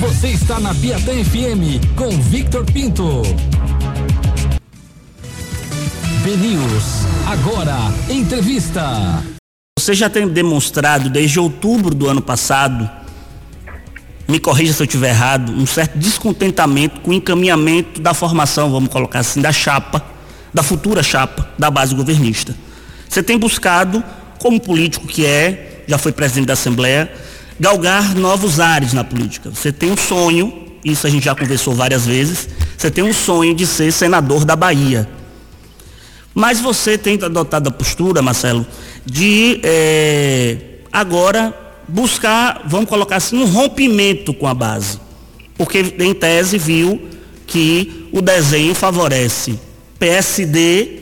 Você está na Piatã FM com Victor Pinto. BNews. Agora, entrevista. Você já tem demonstrado desde outubro do ano passado, me corrija se eu estiver errado, um certo descontentamento com o encaminhamento da formação, vamos colocar assim, da chapa, da futura chapa da base governista. Você tem buscado, como político que é, já foi presidente da Assembleia, galgar novos ares na política. Você tem um sonho, isso a gente já conversou várias vezes, você tem um sonho de ser senador da Bahia. Mas você tem adotado a postura, Marcelo, de é, agora buscar, vamos colocar assim, um rompimento com a base. Porque, em tese, viu que o desenho favorece PSD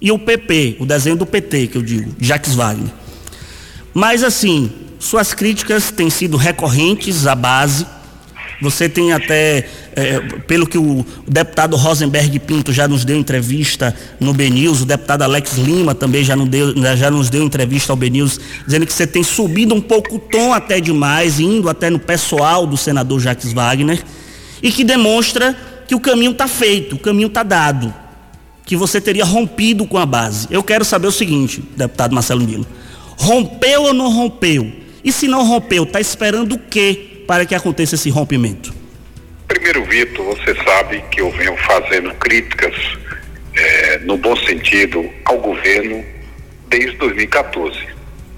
e o PP, o desenho do PT, que eu digo, Jacques Wagner. Mas, assim, suas críticas têm sido recorrentes à base. Você tem até, é, pelo que o, deputado Rosenberg Pinto já nos deu entrevista no BNews, o deputado Alex Lima também já, deu, já nos deu entrevista ao BNews, dizendo que você tem subido um pouco o tom até demais, indo até no pessoal do senador Jacques Wagner, e que demonstra que o caminho está feito, o caminho está dado, que você teria rompido com a base. Eu quero saber o seguinte, deputado Marcelo Nilo, rompeu ou não rompeu? E se não rompeu, está esperando o quê para que aconteça esse rompimento? Primeiro, Vitor, você sabe que eu venho fazendo críticas é, no bom sentido ao governo desde 2014,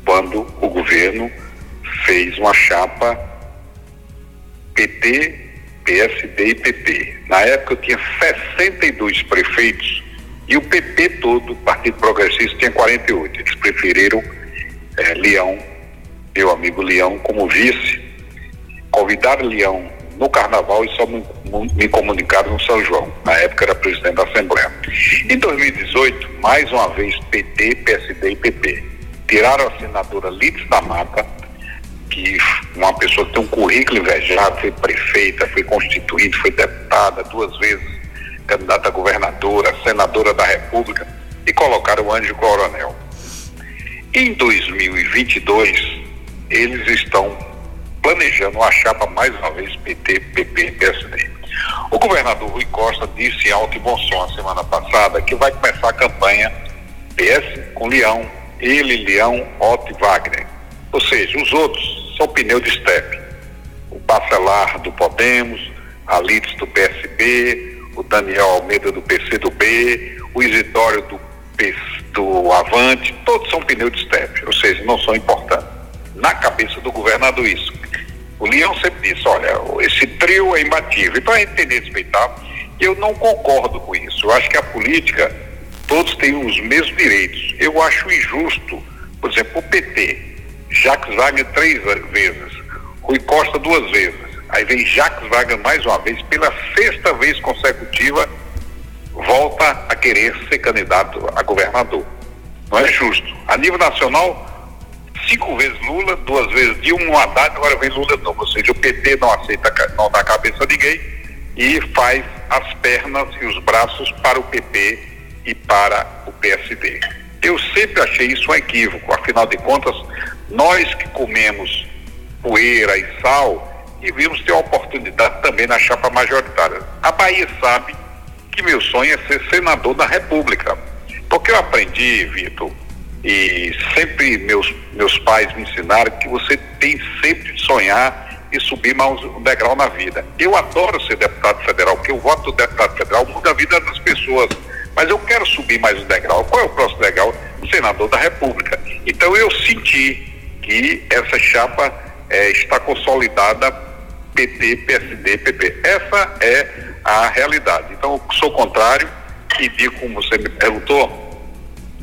quando o governo fez uma chapa PT, PSD e PP. Na época eu tinha 62 prefeitos e o PP todo, o Partido Progressista, tinha 48. Eles preferiram é, Leão meu amigo Leão como vice, convidaram Leão no carnaval e só me, me comunicaram no São João. Na época era presidente da Assembleia. Em 2018, mais uma vez PT, PSD e PP. Tiraram a senadora Lides da Mata, que uma pessoa que tem um currículo invejado, foi prefeita, foi constituída, foi deputada duas vezes, candidata a governadora, senadora da República, e colocaram o Anjo Coronel. Em 2022, eles estão planejando uma chapa mais uma vez PT, PP e PSD. O governador Rui Costa disse em alto e bom som a semana passada que vai começar a campanha PS com Leão, ele, Leão, Otto e Wagner. Ou seja, os outros são pneu de estepe. O Bacelar do Podemos, a Lides do PSB, o Daniel Almeida do PCdoB, o Isidório do, do Avante, todos são pneu de estepe, ou seja, não são importantes na cabeça do governador isso. O Leão sempre disse, olha, esse trio é imbatível. E para entender respeitar, eu não concordo com isso. Eu acho que a política, todos têm os mesmos direitos. Eu acho injusto, por exemplo, o PT, Jacques Wagner três vezes, Rui Costa duas vezes. Aí vem Jacques Wagner mais uma vez, pela sexta vez consecutiva, volta a querer ser candidato a governador. Não é justo. A nível nacional, cinco vezes Lula, duas vezes Dilma, um Haddad, agora vem Lula não. Ou seja, o PT não aceita, não dá cabeça a ninguém e faz as pernas e os braços para o PP e para o PSD. Eu sempre achei isso um equívoco, afinal de contas, nós que comemos poeira e sal, devíamos ter a oportunidade também na chapa majoritária. A Bahia sabe que meu sonho é ser senador da República. Porque eu aprendi, Vitor, e sempre meus, meus pais me ensinaram que você tem sempre de sonhar e subir mais um degrau na vida. Eu adoro ser deputado federal, porque o voto do deputado federal muda a vida das pessoas. Mas eu quero subir mais um degrau. Qual é o próximo degrau? Senador da República. Então eu senti que essa chapa é, está consolidada PT, PSD, PP. Essa é a realidade. Então eu sou contrário e digo, como você me perguntou,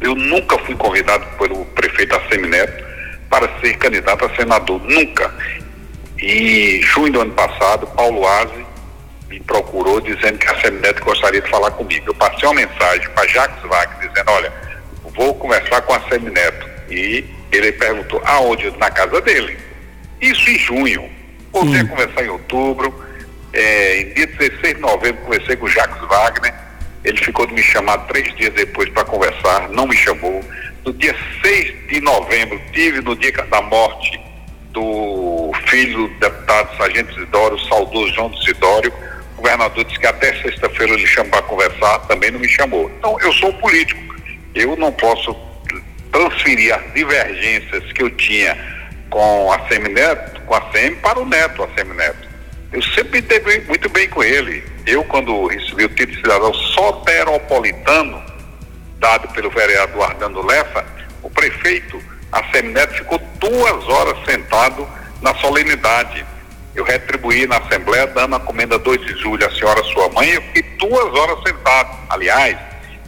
eu nunca fui convidado pelo prefeito Assemineto para ser candidato a senador, nunca. E junho do ano passado, Paulo Aze me procurou dizendo que a Assemineto gostaria de falar comigo. Eu passei uma mensagem para Jacques Wagner dizendo, olha, vou conversar com a Assemineto. E ele perguntou aonde? Na casa dele. Isso em junho. Voltei a conversar em outubro. É, em dia 16 de novembro, conversei com o Jacques Wagner ele ficou de me chamar três dias depois para conversar, não me chamou. No dia 6 de novembro, tive no dia da morte do filho do deputado Sargento Isidório, saudoso João Isidório. O governador disse que até sexta-feira ele chamou para conversar, também não me chamou. Então, eu sou político. Eu não posso transferir as divergências que eu tinha com a Semineto, com a SEMI, para o Neto, a Semineto. Eu sempre me muito bem com ele. Eu, quando recebi o título de cidadão soteropolitano, dado pelo vereador Ardando Lefa, o prefeito, a Semineto, ficou duas horas sentado na solenidade. Eu retribuí na Assembleia, dando a comenda 2 de julho à senhora sua mãe, eu fiquei duas horas sentado. Aliás,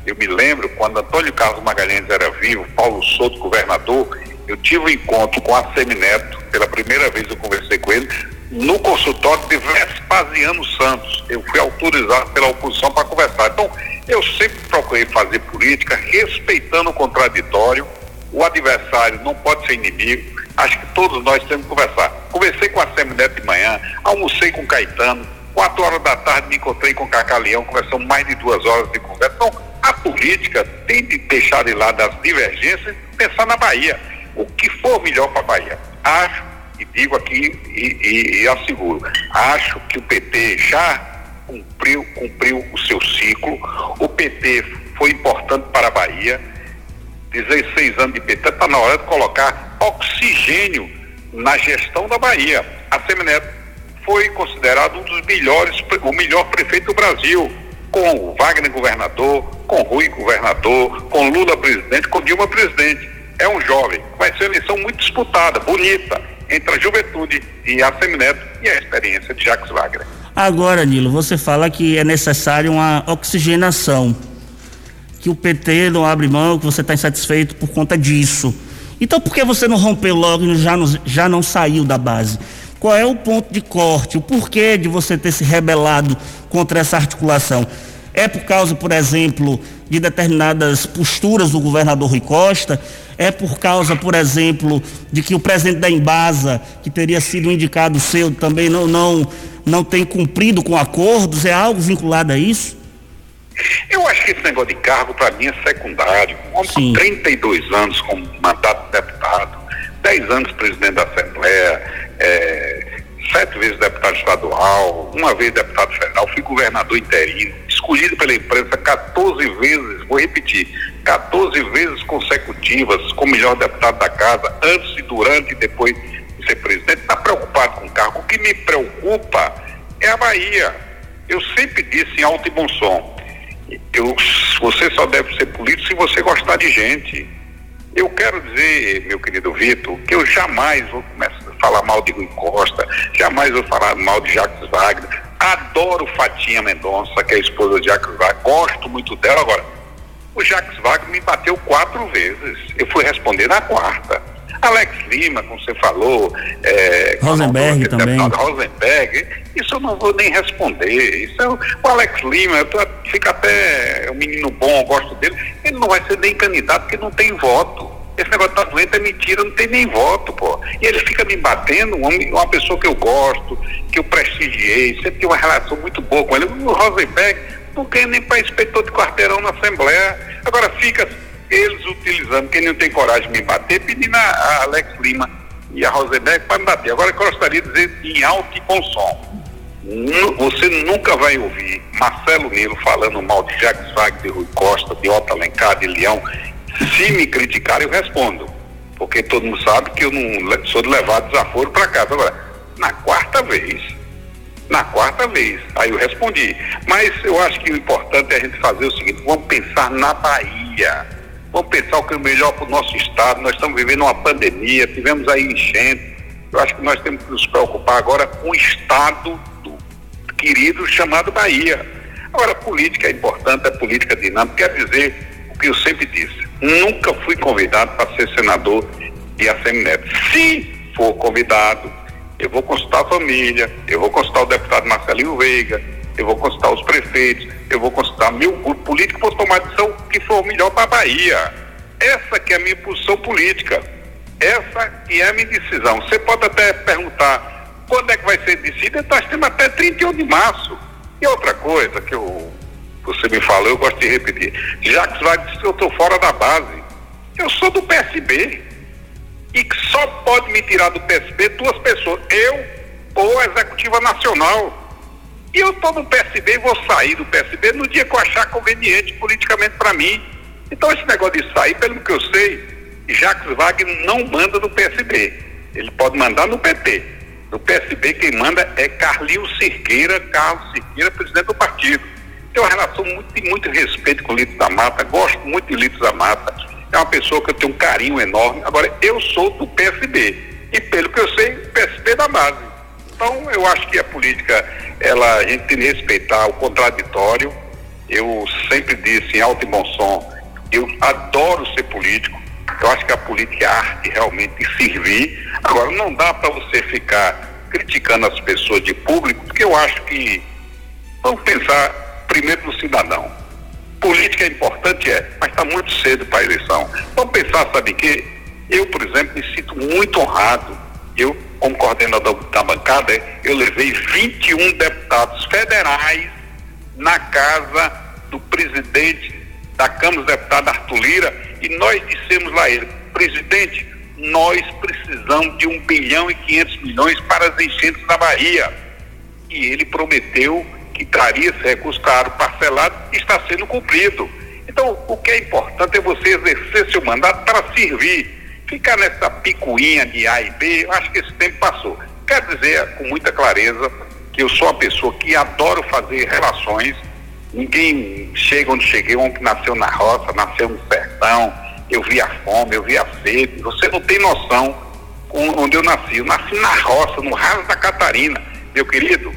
eu me lembro quando Antônio Carlos Magalhães era vivo, Paulo Souto, governador, eu tive um encontro com a Semineto, pela primeira vez eu conversei com ele, no consultório de Vespasiano Santos. Eu fui autorizado pela oposição para conversar. Então, eu sempre procurei fazer política respeitando o contraditório. O adversário não pode ser inimigo. Acho que todos nós temos que conversar. Conversei com a Semineto de manhã, almocei com Caetano, quatro horas da tarde me encontrei com Cacá Leão, conversamos mais de duas horas de conversa. Então, a política tem de deixar de lado as divergências e pensar na Bahia. O que for melhor para a Bahia. Acho, e digo aqui e, e, e asseguro, acho que o PT já cumpriu, cumpriu o seu ciclo. O PT foi importante para a Bahia. 16 anos de PT, está na hora de colocar oxigênio na gestão da Bahia. A Semineto foi considerado um dos melhores, o melhor prefeito do Brasil, com o Wagner governador, com Rui governador, com Lula presidente, com Dilma presidente. É um jovem. Vai ser uma eleição muito disputada, bonita, entre a juventude e a Semineto e a experiência de Jacques Wagner. Agora, Nilo, você fala que é necessário uma oxigenação, que o PT não abre mão, que você está insatisfeito por conta disso. Então, por que você não rompeu logo e já já não saiu da base? Qual é o ponto de corte? O porquê de você ter se rebelado contra essa articulação? É por causa, por exemplo, de determinadas posturas do governador Rui Costa? É por causa, por exemplo, de que o presidente da Embasa, que teria sido indicado seu, também não, não, não tem cumprido com acordos? É algo vinculado a isso? Eu acho que esse negócio de cargo, para mim, é secundário. Um homem com 32 anos como mandato de deputado, 10 anos presidente da Assembleia, é, sete vezes deputado estadual, uma vez deputado federal, fui governador interino, escolhido pela imprensa 14 vezes, vou repetir, 14 vezes consecutivas como melhor deputado da casa, antes e durante e depois de ser presidente, está preocupado com o cargo. O que me preocupa é a Bahia. Eu sempre disse em alto e bom som, eu, você só deve ser político se você gostar de gente. Eu quero dizer, meu querido Vitor, que eu jamais vou começar a falar mal de Rui Costa, jamais vou falar mal de Jacques Wagner. Adoro Fatinha Mendonça, que é a esposa de Jacques Wagner, gosto muito dela. Agora, o Jacques Wagner me bateu quatro vezes. Eu fui responder na quarta. Alex Lima, como você falou, é, Rosenberg também. Rosenberg, isso eu não vou nem responder. Isso é, o Alex Lima, eu tô, fica até é um menino bom, eu gosto dele, ele não vai ser nem candidato porque não tem voto. Esse negócio tá doente é mentira, não tem nem voto, pô. E ele fica me batendo, uma, pessoa que eu gosto, que eu prestigiei, sempre tive uma relação muito boa com ele. O Rosenberg não ganha nem para inspetor de quarteirão na Assembleia. Agora fica eles utilizando, quem não tem coragem de me bater, pedindo a, Alex Lima e a Rosenberg para me bater. Agora eu gostaria de dizer em alto e bom som. Você nunca vai ouvir Marcelo Nilo falando mal de Jacques Wagner, de Rui Costa, de Otto Alencar, de Leão. Se me criticarem, eu respondo. Porque todo mundo sabe que eu não sou de levar desaforo para casa. Agora, na quarta vez, na quarta vez, aí eu respondi. Mas eu acho que o importante é a gente fazer o seguinte: vamos pensar na Bahia Vamos pensar o que é melhor para o nosso Estado. Nós estamos vivendo uma pandemia, tivemos aí enchente. Eu acho que nós temos que nos preocupar agora com o Estado do querido chamado Bahia. Agora, política é importante, é política dinâmica. Quer dizer o que eu sempre disse: nunca fui convidado para ser senador de Assemineto. Se for convidado, eu vou consultar a família, eu vou consultar o deputado Marcelinho Veiga, eu vou consultar os prefeitos, eu vou consultar meu grupo político para tomar a decisão que for melhor para a Bahia. Essa que é a minha posição política. Essa que é a minha decisão. Você pode até perguntar quando é que vai ser decidida, nós temos até 31 de março. E outra coisa que eu, você me falou, eu gosto de repetir. Jacques vai dizer que eu estou fora da base. Eu sou do PSB. e que só pode me tirar do PSB duas pessoas, eu ou a Executiva Nacional. E eu estou no PSB e vou sair do PSB no dia que eu achar conveniente politicamente para mim. Então esse negócio de sair, pelo que eu sei, Jacques Wagner não manda no PSB. Ele pode mandar no PT. No PSB quem manda é Carlinhos Cirqueira, Carlos Cirqueira, presidente do partido. Tenho uma relação muito, muito respeito com o Lito da Mata, gosto muito de Lito da Mata. É uma pessoa que eu tenho um carinho enorme. Agora, eu sou do PSB. E pelo que eu sei, PSB da base. Então, eu acho que a política, ela, a gente tem que respeitar o contraditório. Eu sempre disse em alto e bom som, eu adoro ser político. Eu acho que a política é a arte realmente de servir. Agora, não dá para você ficar criticando as pessoas de público, porque eu acho que vamos pensar primeiro no cidadão. Política é importante, é, mas está muito cedo para a eleição. Vamos pensar, sabe que eu, por exemplo, me sinto muito honrado. Eu, como coordenador da bancada, eu levei 21 deputados federais na casa do presidente da Câmara dos Deputados, Arthur Lira, e nós dissemos lá a ele, presidente, nós precisamos de um bilhão e quinhentos milhões para as enchentes da Bahia. E ele prometeu que traria esse recurso caro parcelado está sendo cumprido. Então, o que é importante é você exercer seu mandato para servir. Ficar nessa picuinha de A e B, acho que esse tempo passou. Quero dizer com muita clareza que eu sou uma pessoa que adoro fazer relações Ninguém chega onde cheguei, um que nasceu na roça, nasceu no sertão, eu vi a fome, eu vi a sede. Você não tem noção onde eu nasci. Eu nasci na roça, no raso da Catarina. Meu querido,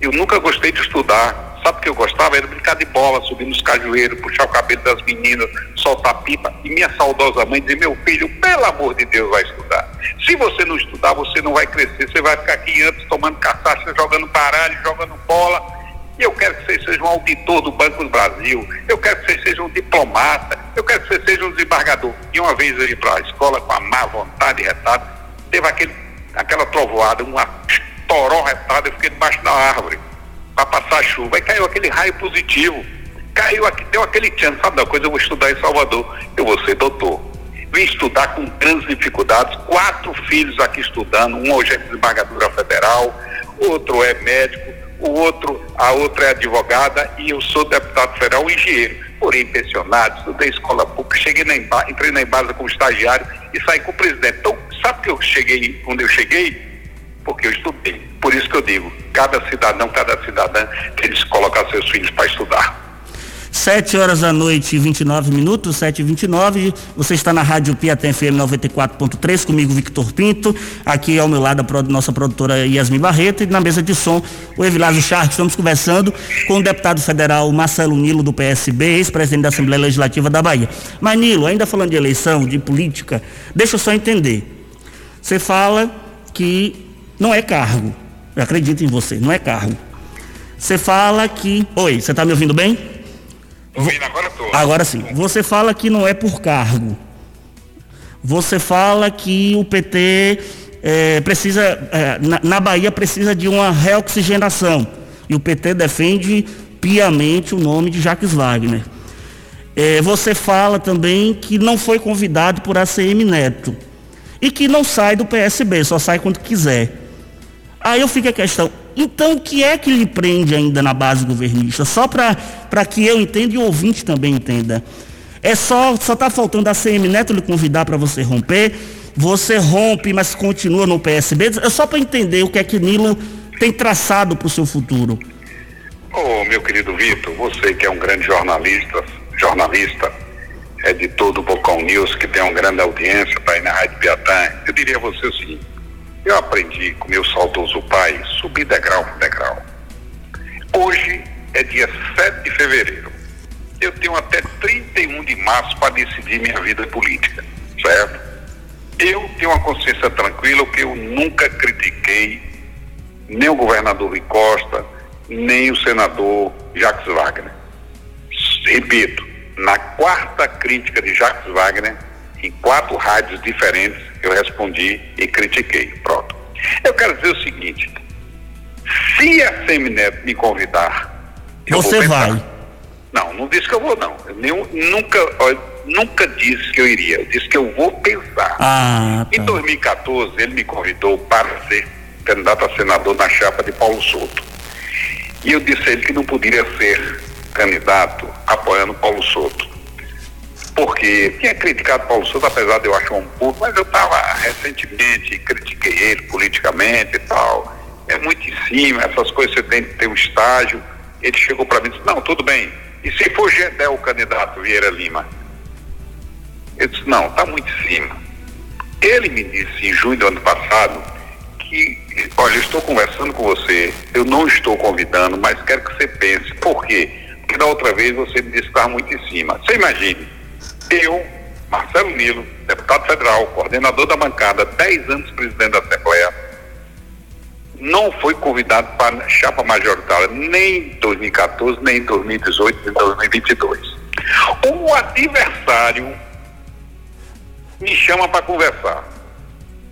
eu nunca gostei de estudar. Sabe o que eu gostava? Era brincar de bola, subir nos cajueiros, puxar o cabelo das meninas, soltar pipa. E minha saudosa mãe dizia, meu filho, pelo amor de Deus, vai estudar. Se você não estudar, você não vai crescer. Você vai ficar aqui antes tomando cachaça, jogando baralho, jogando bola eu quero que vocês sejam um auditor do Banco do Brasil. Eu quero que vocês sejam um diplomata. Eu quero que vocês sejam um desembargador. E uma vez eu ia para a escola com a má vontade retada, teve aquele, aquela trovoada, uma toró retada, eu fiquei debaixo da árvore para passar chuva. Aí caiu aquele raio positivo. Caiu aqui, deu aquele chance, sabe da coisa, eu vou estudar em Salvador. Eu vou ser doutor. Vim estudar com grandes dificuldades, quatro filhos aqui estudando, um hoje é desembargadora federal, outro é médico, o outro, a outra é advogada e eu sou deputado federal engenheiro, porém pensionado, estudei escola pública, cheguei na entrei na Embasa como estagiário e saí com o presidente. Então, sabe que eu cheguei, quando eu cheguei? Porque eu estudei. Por isso que eu digo, cada cidadão, cada cidadã tem que colocar seus filhos para estudar. 7 horas da noite e 29 minutos, 7 e 29 Você está na Rádio Piatã FM 94.3, comigo, Victor Pinto. Aqui ao meu lado a nossa produtora Yasmin Barreto e na mesa de som o Evilásio Charles. Estamos conversando com o deputado federal Marcelo Nilo, do PSB, ex-presidente da Assembleia Legislativa da Bahia. Mas, Nilo, ainda falando de eleição, de política, deixa eu só entender. Você fala que não é cargo. Eu acredito em você, não é cargo. Você fala que. Oi, você está me ouvindo bem? Ouvindo agora tô. Agora sim. Você fala que não é por cargo. Você fala que o PT é, precisa, é, na, na Bahia precisa de uma reoxigenação. E o PT defende piamente o nome de Jacques Wagner. É, você fala também que não foi convidado por ACM Neto. E que não sai do PSB, só sai quando quiser. Aí eu fico a questão, então, o que é que lhe prende ainda na base governista? Só para que eu entenda e o ouvinte também entenda. É só, só está faltando a CM Neto lhe convidar para você romper. Você rompe, mas continua no PSB. É só para entender o que é que Nilo tem traçado para o seu futuro. Ô, oh, meu querido Vitor, você que é um grande jornalista, jornalista, é de todo o Bocão News, que tem uma grande audiência para ir na Rádio Piatã, eu diria a você o seguinte eu aprendi com meu saudoso pai subir degrau por degrau. Hoje é dia 7 de fevereiro. Eu tenho até 31 de março para decidir minha vida política, certo? Eu tenho uma consciência tranquila que eu nunca critiquei nem o governador Rui Costa, nem o senador Jacques Wagner. Repito, na quarta crítica de Jacques Wagner, em quatro rádios diferentes, eu respondi e critiquei. Pronto. Eu quero dizer o seguinte: se a Semineto me convidar, você vai. Não, não disse que eu vou, não. Eu nunca. nunca disse que eu iria, eu disse que eu vou pensar. Ah, tá. Em 2014, ele me convidou para ser candidato a senador na chapa de Paulo Souto. E eu disse a ele que não poderia ser candidato apoiando Paulo Souto. Porque tinha criticado Paulo Souto, apesar de eu achar um pouco, mas eu estava recentemente, critiquei ele politicamente e tal. É muito em cima, essas coisas você tem que ter um estágio. Ele chegou para mim e disse, não, tudo bem. E se for Gedel o candidato Vieira Lima? Eu disse, não, está muito em cima. Ele me disse em junho do ano passado que, olha, eu estou conversando com você, eu não estou convidando, mas quero que você pense. Por quê? Porque da outra vez você me disse que estava muito em cima. Você imagine, eu, Marcelo Nilo, deputado federal, coordenador da bancada, 10 anos presidente da Assembleia, não foi convidado para chapa majoritária nem em 2014, nem em 2018, nem em 2022. O adversário me chama para conversar.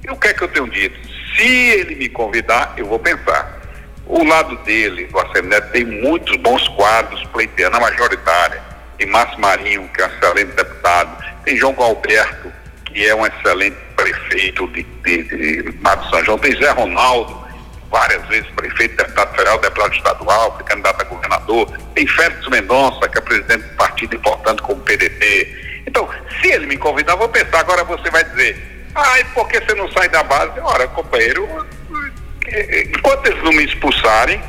E o que é que eu tenho dito? Se ele me convidar, eu vou pensar. O lado dele, do Assembleia, tem muitos bons quadros pleiteando a majoritária. Tem Márcio Marinho, que é um excelente deputado. Tem João Galberto, que é um excelente prefeito de, de, de Mato São João. Tem Zé Ronaldo, várias vezes prefeito, deputado federal, deputado estadual, candidato a governador. Tem Félix Mendonça, que é presidente do partido importante como PDT. Então, se ele me convidar, vou pensar. Agora você vai dizer, Ai, por que você não sai da base? Ora, companheiro, enquanto eles não me expulsarem,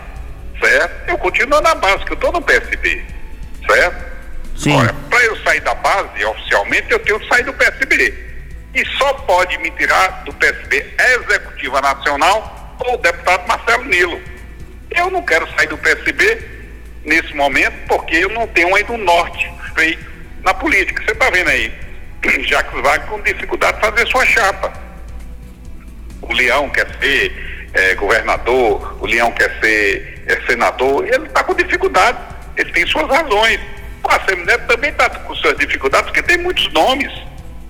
certo? Eu continuo na base, que eu estou no PSB, certo? Sim. Ora, para eu sair da base, oficialmente, eu tenho que sair do PSB. E só pode me tirar do PSB Executiva Nacional ou o deputado Marcelo Nilo. Eu não quero sair do PSB nesse momento porque eu não tenho ainda um norte feito na política. Você está vendo aí? Jacques Wagner com dificuldade de fazer sua chapa. O Leão quer ser é, governador, o Leão quer ser é, senador, ele está com dificuldade, ele tem suas razões. O Assemineto também está com suas dificuldades, porque tem muitos nomes,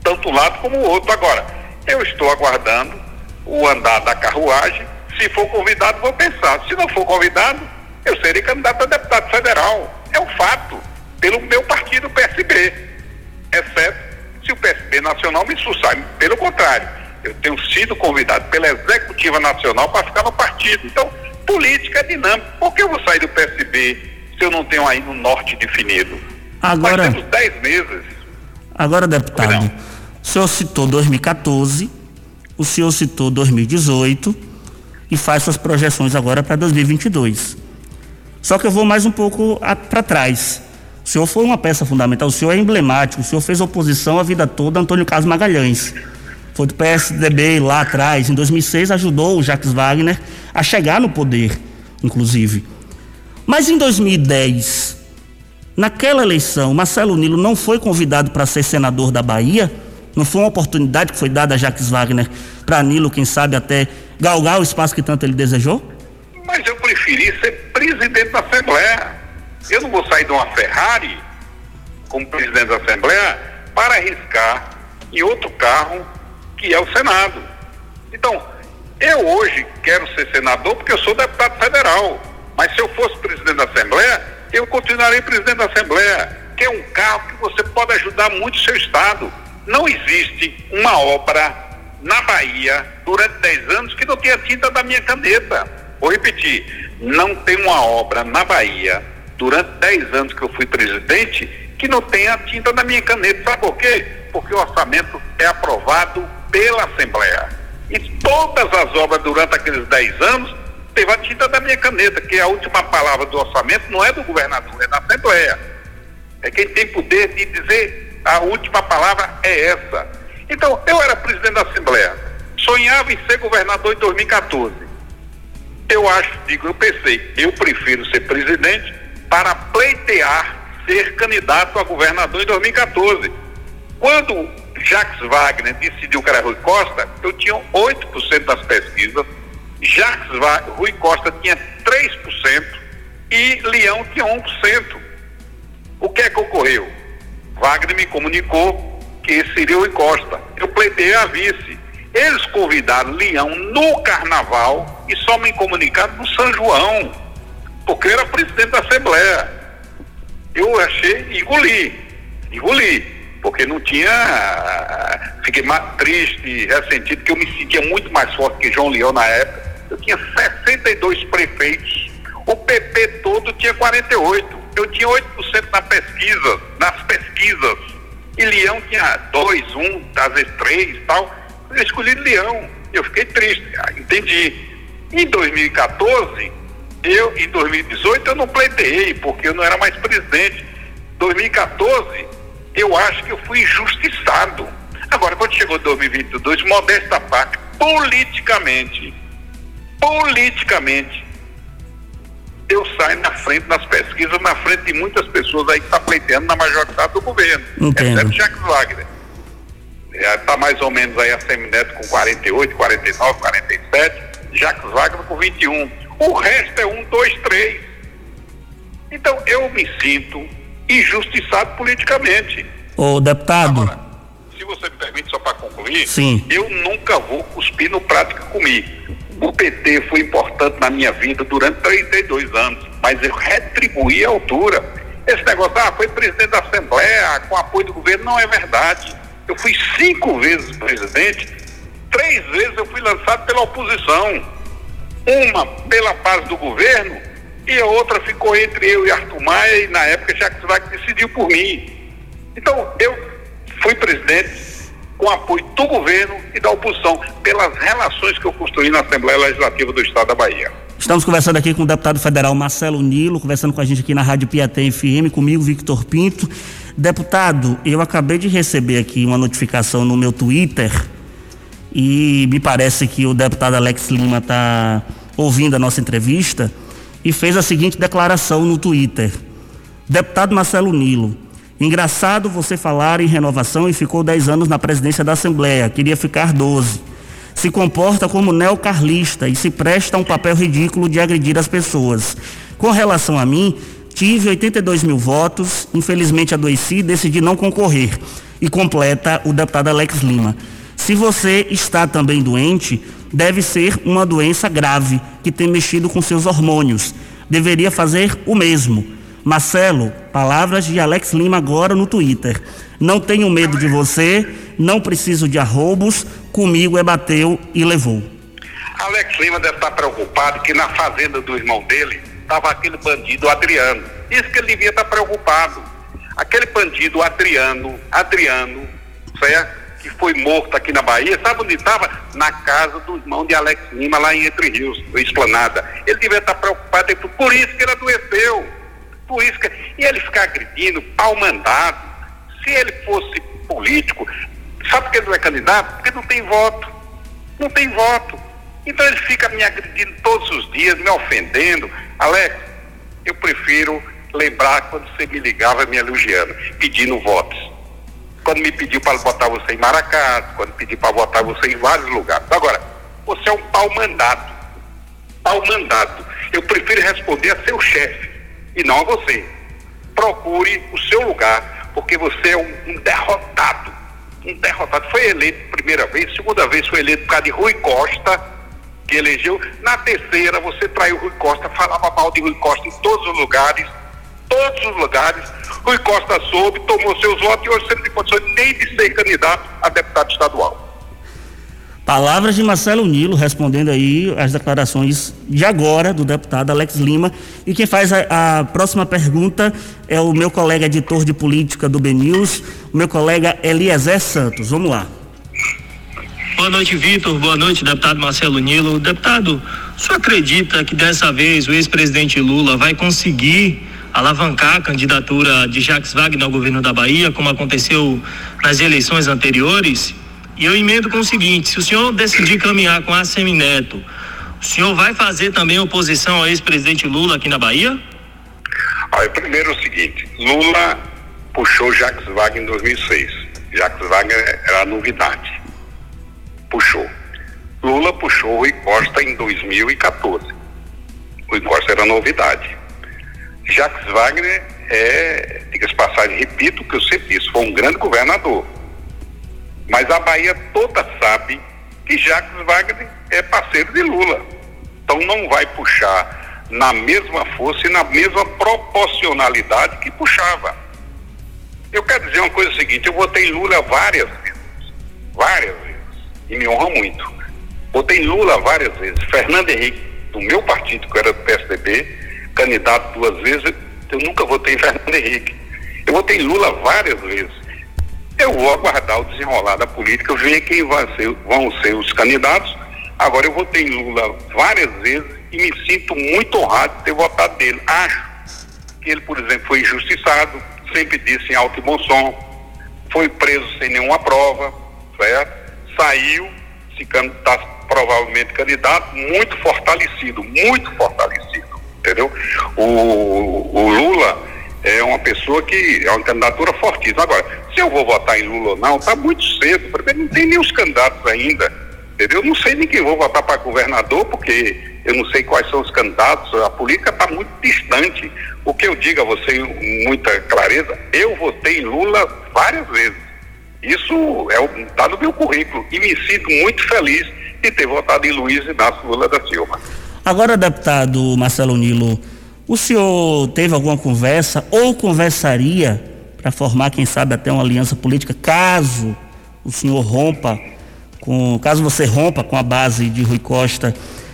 tanto um lado como o outro. Agora, eu estou aguardando o andar da carruagem. Se for convidado, vou pensar. Se não for convidado, eu serei candidato a deputado federal. É um fato, pelo meu partido PSB. Exceto se o PSB Nacional me expulsar. Pelo contrário, eu tenho sido convidado pela Executiva Nacional para ficar no partido. Então, política é dinâmica. Por que eu vou sair do PSB se eu não tenho ainda um norte definido? Agora, Nós temos 10 meses. Agora, deputado, o senhor citou 2014, o senhor citou 2018 e faz suas projeções agora para 2022. Só que eu vou mais um pouco para trás. O senhor foi uma peça fundamental, o senhor é emblemático, o senhor fez oposição a vida toda a Antônio Carlos Magalhães. Foi do PSDB lá atrás, em 2006 ajudou o Jacques Wagner a chegar no poder, inclusive. Mas em 2010, naquela eleição, Marcelo Nilo não foi convidado para ser senador da Bahia? Não foi uma oportunidade que foi dada a Jacques Wagner para Nilo, quem sabe até galgar o espaço que tanto ele desejou? Mas eu preferi ser presidente da Assembleia. Eu não vou sair de uma Ferrari como presidente da Assembleia para arriscar em outro carro que é o Senado. Então, eu hoje quero ser senador porque eu sou deputado federal. Mas se eu fosse presidente da Assembleia, eu continuarei presidente da Assembleia, que é um carro que você pode ajudar muito o seu Estado. Não existe uma obra na Bahia durante 10 anos que não tenha tinta da minha caneta. Vou repetir, não tem uma obra na Bahia durante 10 anos que eu fui presidente, que não tem a tinta da minha caneta. Sabe por quê? Porque o orçamento é aprovado pela Assembleia. E todas as obras durante aqueles 10 anos teve a tinta da minha caneta, que a última palavra do orçamento não é do governador, é da Assembleia. É quem tem poder de dizer a última palavra é essa. Então, eu era presidente da Assembleia, sonhava em ser governador em 2014. Eu acho, digo, eu pensei, eu prefiro ser presidente para pleitear ser candidato a governador em 2014. Quando Jacques Wagner decidiu que era Rui Costa, eu tinha 8% das pesquisas, Jacques Rui Costa tinha 3% e Leão tinha 1%. O que é que ocorreu? Wagner me comunicou que seria o Rui Costa. Eu pleitei a vice. Eles convidaram Leão no carnaval e só me comunicaram no São João porque eu era presidente da Assembleia. Eu achei, engoli, engoli. porque não tinha. Fiquei mais triste, ressentido, que eu me sentia muito mais forte que João Leão na época. Eu tinha 62 prefeitos, o PP todo tinha 48. Eu tinha 8% na pesquisa, nas pesquisas. E Leão tinha 2, 1, um, às vezes 3 e tal. Eu escolhi Leão. Eu fiquei triste. Ah, entendi. Em 2014, eu, em 2018, eu não pleiteei, porque eu não era mais presidente. 2014, eu acho que eu fui injustiçado. Agora, quando chegou 2022, modesta parte, politicamente, politicamente, eu saio na frente nas pesquisas, na frente de muitas pessoas aí que estão tá pleiteando na majoritária do governo. Entendo. Exceto Jacques Wagner. Está mais ou menos aí a Semineto com 48, 49, 47, Jacques Wagner com 21. O resto é um, dois, três. Então eu me sinto injustiçado politicamente. Ô deputado. Agora, se você me permite só para concluir, Sim. eu nunca vou cuspir no prato que comi. O PT foi importante na minha vida durante 32 anos, mas eu retribuí a altura. Esse negócio, ah, foi presidente da Assembleia, com apoio do governo, não é verdade. Eu fui cinco vezes presidente, três vezes eu fui lançado pela oposição. Uma pela base do governo e a outra ficou entre eu e Arthur Maia e na época Jacques Wagner decidiu por mim. Então, eu fui presidente com apoio do governo e da oposição, pelas relações que eu construí na Assembleia Legislativa do Estado da Bahia. Estamos conversando aqui com o deputado federal Marcelo Nilo, conversando com a gente aqui na Rádio Piatã FM, comigo, Victor Pinto. Deputado, eu acabei de receber aqui uma notificação no meu Twitter e me parece que o deputado Alex Lima está ouvindo a nossa entrevista e fez a seguinte declaração no Twitter. Deputado Marcelo Nilo, Engraçado você falar em renovação e ficou 10 anos na presidência da Assembleia, queria ficar 12. Se comporta como neocarlista e se presta a um papel ridículo de agredir as pessoas. Com relação a mim, tive 82 mil votos, infelizmente adoeci e decidi não concorrer. E completa o deputado Alex Lima. Se você está também doente, deve ser uma doença grave que tem mexido com seus hormônios. Deveria fazer o mesmo Marcelo, palavras de Alex Lima agora no Twitter. Não tenho medo de você, não preciso de arroubos, comigo é bateu e levou. Alex Lima deve estar preocupado que na fazenda do irmão dele estava aquele bandido Adriano. Isso que ele devia estar preocupado. Aquele bandido Adriano, Adriano, certo? Que foi morto aqui na Bahia, sabe onde estava? Na casa do irmão de Alex Lima, lá em Entre Rios, Esplanada. Ele devia estar preocupado, por isso que ele adoeceu por isso que, e ele ficar agredindo, pau mandado. Se ele fosse político, sabe por que ele não é candidato? Porque não tem voto. Não tem voto. Então ele fica me agredindo todos os dias, me ofendendo. Alex, eu prefiro lembrar quando você me ligava me elogiando, pedindo votos. Quando me pediu para botar você em Maracás, quando pediu para botar você em vários lugares. Agora, você é um pau mandado. Pau mandado. Eu prefiro responder a seu chefe e não a você. Procure o seu lugar, porque você é um, um derrotado. Um derrotado. Foi eleito primeira vez, segunda vez foi eleito por causa de Rui Costa, que elegeu. Na terceira, você traiu Rui Costa, falava mal de Rui Costa em todos os lugares, todos os lugares. Rui Costa soube, tomou seus votos e hoje você não tem condições nem de ser candidato a deputado estadual. Palavras de Marcelo Nilo respondendo aí as declarações de agora do deputado Alex Lima. E quem faz a, a próxima pergunta é o meu colega editor de política do BNews, o meu colega Eliezer Santos. Vamos lá. Boa noite, Vitor. Boa noite, deputado Marcelo Nilo. Deputado, senhor acredita que dessa vez o ex-presidente Lula vai conseguir alavancar a candidatura de Jacques Wagner ao governo da Bahia, como aconteceu nas eleições anteriores? E eu emendo com o seguinte: se o senhor decidir caminhar com a Semineto, o senhor vai fazer também oposição ao ex-presidente Lula aqui na Bahia? Olha, primeiro é o seguinte: Lula puxou Jacques Wagner em 2006. Jacques Wagner era a novidade. Puxou. Lula puxou Rui Costa em 2014. Rui Costa era novidade. Jacques Wagner é, diga-se passagem, repito o que eu sempre disse, foi um grande governador mas a Bahia toda sabe que Jacques Wagner é parceiro de Lula. Então não vai puxar na mesma força e na mesma proporcionalidade que puxava. Eu quero dizer uma coisa seguinte, eu votei Lula várias vezes, várias vezes, e me honra muito. Votei Lula várias vezes, Fernando Henrique, do meu partido, que era do PSDB, candidato duas vezes, eu nunca votei em Fernando Henrique. Eu votei Lula várias vezes. Eu vou aguardar o desenrolar da política, ver quem ser, vão ser os candidatos. Agora eu votei em Lula várias vezes e me sinto muito honrado de ter votado dele. Acho que ele, por exemplo, foi injustiçado, sempre disse em alto e bom som, foi preso sem nenhuma prova, certo? Saiu, se está provavelmente candidato, muito fortalecido, muito fortalecido, entendeu? O, o Lula é uma pessoa que é uma candidatura fortíssima. Agora, eu vou votar em Lula ou não, está muito cedo, porque não tem nem os candidatos ainda, entendeu? Não sei nem quem vou votar para governador, porque eu não sei quais são os candidatos, a política está muito distante. O que eu digo a você com muita clareza, eu votei em Lula várias vezes. Isso está é, no meu currículo e me sinto muito feliz de ter votado em Luiz Inácio Lula da Silva. Agora, deputado Marcelo Nilo, o senhor teve alguma conversa ou conversaria para formar, quem sabe, até uma aliança política, caso o senhor rompa com, caso você rompa com a base de Rui Costa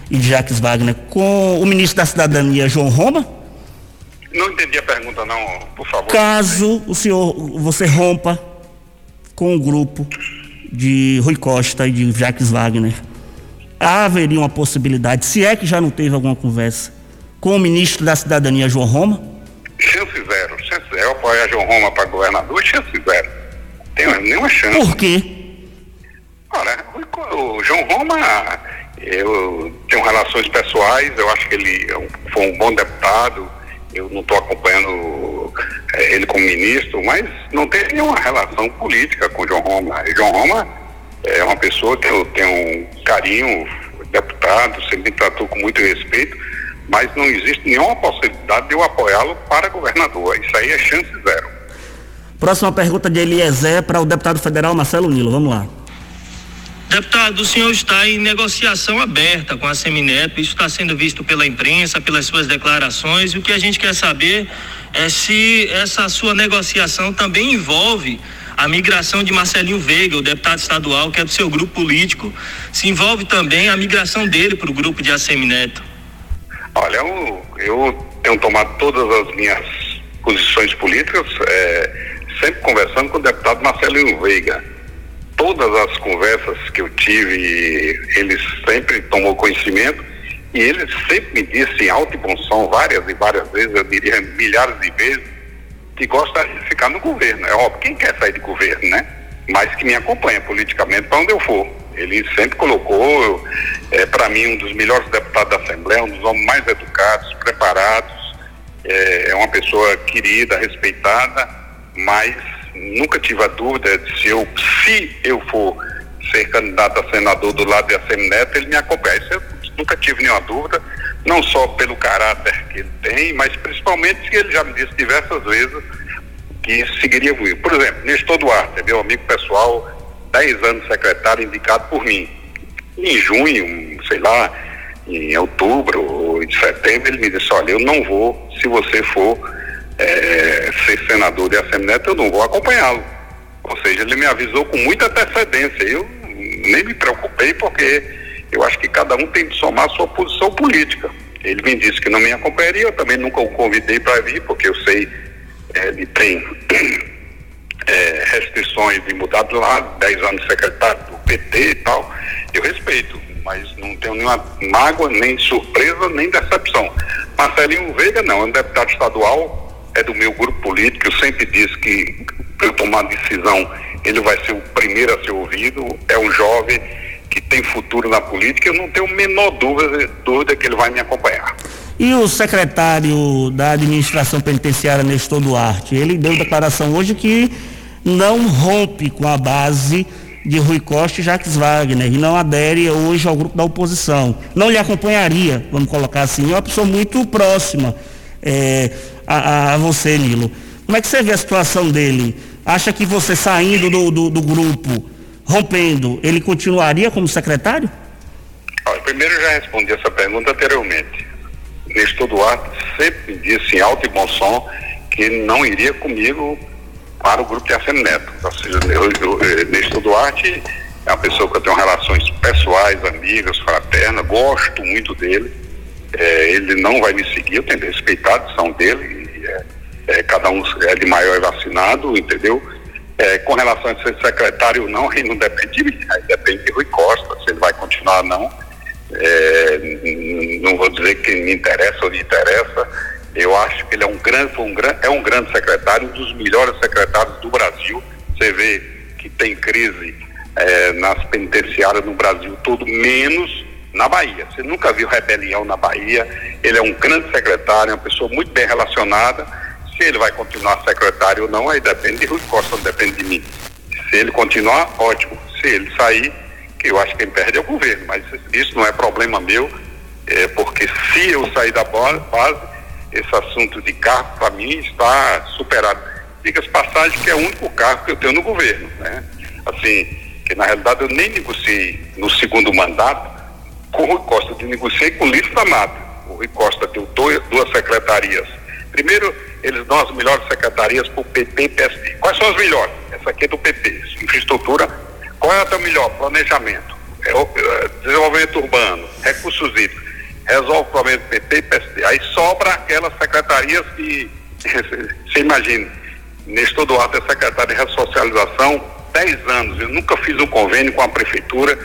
e de Jacques Wagner, com o ministro da Cidadania, João Roma? Não entendi a pergunta, não, por favor. Caso o senhor, você rompa com o grupo de Rui Costa e de Jacques Wagner, haveria uma possibilidade, se é que já não teve alguma conversa, com o ministro da Cidadania, João Roma? João Roma para governador, chance zero. Tem nenhuma chance. Por quê? Olha, o João Roma, eu tenho relações pessoais, eu acho que ele é foi um bom deputado, eu não estou acompanhando é, ele como ministro, mas não tem nenhuma relação política com o João Roma. E João Roma é uma pessoa que eu tenho um carinho, deputado, sempre me tratou com muito respeito, mas não existe nenhuma possibilidade de eu apoiá-lo para governador. Isso aí é chance zero. Próxima pergunta de Eliezer para o deputado federal Marcelo Nilo. Vamos lá. Deputado, o senhor está em negociação aberta com a Semineto, isso está sendo visto pela imprensa, pelas suas declarações, e o que a gente quer saber é se essa sua negociação também envolve a migração de Marcelinho Veiga, o deputado estadual, que é do seu grupo político, se envolve também a migração dele para o grupo de Assemineto. Olha, eu, eu tenho tomado todas as minhas posições políticas, é, sempre conversando com o deputado Marcelinho Veiga. Todas as conversas que eu tive, ele sempre tomou conhecimento e ele sempre me disse em alto e bom som, várias e várias vezes, eu diria milhares de vezes, que gosta de ficar no governo. É óbvio, quem quer sair de governo, né? Mas que me acompanha politicamente para onde eu for. Ele sempre colocou, é, para mim, um dos melhores deputados da Assembleia, um dos homens mais educados, preparados, é, é uma pessoa querida, respeitada, mas nunca tive a dúvida de se eu, se eu for ser candidato a senador do lado de ACM Neto, ele me acompanha. Isso eu nunca tive nenhuma dúvida, não só pelo caráter que ele tem, mas principalmente que ele já me disse diversas vezes que seguiria comigo. Por exemplo, Nestor Duarte, meu amigo pessoal, 10 anos secretário indicado por mim. Em junho, sei lá, em outubro ou em setembro, ele me disse, olha, eu não vou, se você for é, ser senador de Assembleia, eu não vou acompanhá-lo. Ou seja, ele me avisou com muita antecedência. Eu nem me preocupei porque eu acho que cada um tem de somar sua posição política. Ele me disse que não me acompanharia, eu também nunca o convidei para vir, porque eu sei, é, ele tem é, restrições de mudar de lado, 10 anos secretário do PT e tal, eu respeito, mas não tenho nenhuma mágoa, nem surpresa, nem decepção. Marcelinho Veiga não, é um deputado estadual, é do meu grupo político, eu sempre disse que para eu tomar decisão, ele vai ser o primeiro a ser ouvido, é um jovem que tem futuro na política, eu não tenho a menor dúvida, dúvida que ele vai me acompanhar. E o secretário da administração penitenciária, Nestor Duarte, ele deu declaração hoje que não rompe com a base de Rui Costa e Jacques Wagner e não adere hoje ao grupo da oposição. Não lhe acompanharia, vamos colocar assim, é uma pessoa muito próxima é, a, a, você, Nilo. Como é que você vê a situação dele? Acha que você saindo do, do, do grupo, rompendo, ele continuaria como secretário? Olha, primeiro eu já respondi essa pergunta anteriormente. Nestor Duarte sempre disse em alto e bom som que não iria comigo para o grupo de Arsênio Neto. Ou seja, eu, Nestor Duarte é uma pessoa que eu tenho relações pessoais, amigas, fraternas, gosto muito dele. É, ele não vai me seguir, eu tenho que respeitar a decisão dele. E, é, é, cada um é de maior vacinado, entendeu? Com relação a ser secretário não, aí não depende de mim, depende de Rui Costa, se ele vai continuar ou não. Não vou dizer que me interessa ou não interessa. Ele é um grande, um, é um grande secretário, um dos melhores secretários do Brasil. Você vê que tem crise é, nas penitenciárias no Brasil todo, menos na Bahia. Você nunca viu rebelião na Bahia. Ele é um grande secretário, é uma pessoa muito bem relacionada. Se ele vai continuar secretário ou não, aí depende de Rui Costa, não depende de mim. Se ele continuar, ótimo. Se ele sair, que eu acho que quem perde é o governo, mas isso não é problema meu, é porque se eu sair da base, esse assunto de cargo, para mim, está superado. Diga-se passagem que é o único cargo que eu tenho no governo, né? Assim, que na realidade eu nem negociei no segundo mandato com o Rui Costa, eu negociei com o Lício da Mata. O Rui Costa deu dois, duas secretarias. Primeiro, eles dão as melhores secretarias para o PP e PSD. Quais são as melhores? Essa aqui é do PP, infraestrutura. Qual é a melhor? Planejamento, é, é, desenvolvimento urbano, recursos hídricos. Resolve o problema do PP e PSD. Aí sobra aquelas secretarias que, você imagina, Nestor Duarte é secretário de ressocialização, 10 anos, eu nunca fiz um convênio com a prefeitura,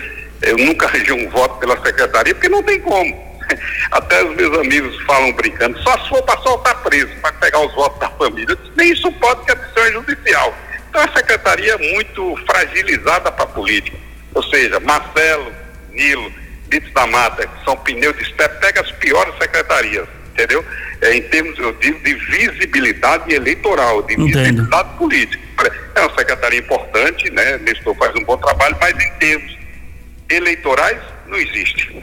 eu nunca arranjei um voto pela secretaria, porque não tem como. Até os meus amigos falam brincando, só se for para soltar preso, para pegar os votos da família. Nem isso pode, que a decisão é judicial. Então a secretaria é muito fragilizada para a política. Ou seja, Marcelo, Nilo, Dito da Mata, que são pneus de step, pega as piores secretarias, entendeu? É, em termos, eu digo, de visibilidade eleitoral, de Entendo. visibilidade política. É uma secretaria importante, né? Nestor faz um bom trabalho, mas em termos eleitorais não existe.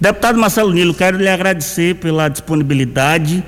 Deputado Marcelo Nilo, quero lhe agradecer pela disponibilidade.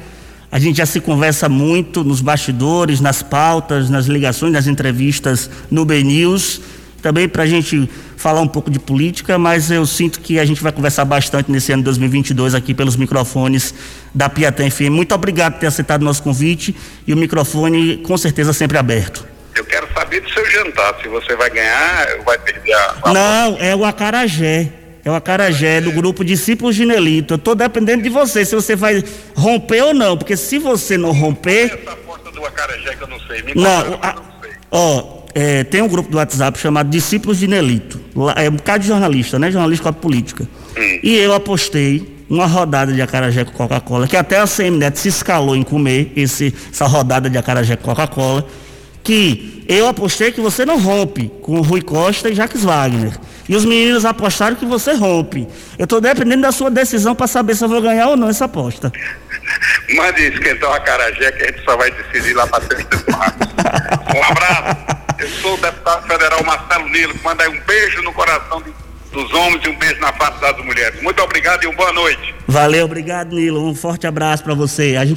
A gente já se conversa muito nos bastidores, nas pautas, nas ligações, nas entrevistas no BNews. Também para a gente falar um pouco de política, mas eu sinto que a gente vai conversar bastante nesse ano de 2022 aqui pelos microfones da Piatã FM. Muito obrigado por ter aceitado o nosso convite e o microfone com certeza sempre aberto. Eu quero saber do seu jantar, se você vai ganhar ou vai perder a. Não, é o acarajé. É o acarajé do grupo Discípulos de Nelito. Eu estou dependendo de você, se você vai romper ou não, porque se você não romper. Essa porta do acarajé que eu não sei. Me não, a, não sei. Ó, é, tem um grupo do WhatsApp chamado Discípulos de Nelito. É um bocado de jornalista, né? Jornalista com a política. Hum. E eu apostei uma rodada de acarajé com Coca-Cola, que até a CMNet se escalou em comer esse, essa rodada de acarajé com Coca-Cola que eu apostei que você não rompe com o Rui Costa e Jacques Wagner. E os meninos apostaram que você rompe. Eu estou dependendo da sua decisão para saber se eu vou ganhar ou não essa aposta. Mande esquentar uma carajé que a gente só vai decidir lá para 30 Um abraço. Eu sou o deputado federal Marcelo Nilo. Manda aí um beijo no coração dos homens e um beijo na face das mulheres. Muito obrigado e uma boa noite. Valeu, obrigado, Nilo. Um forte abraço para você. A gente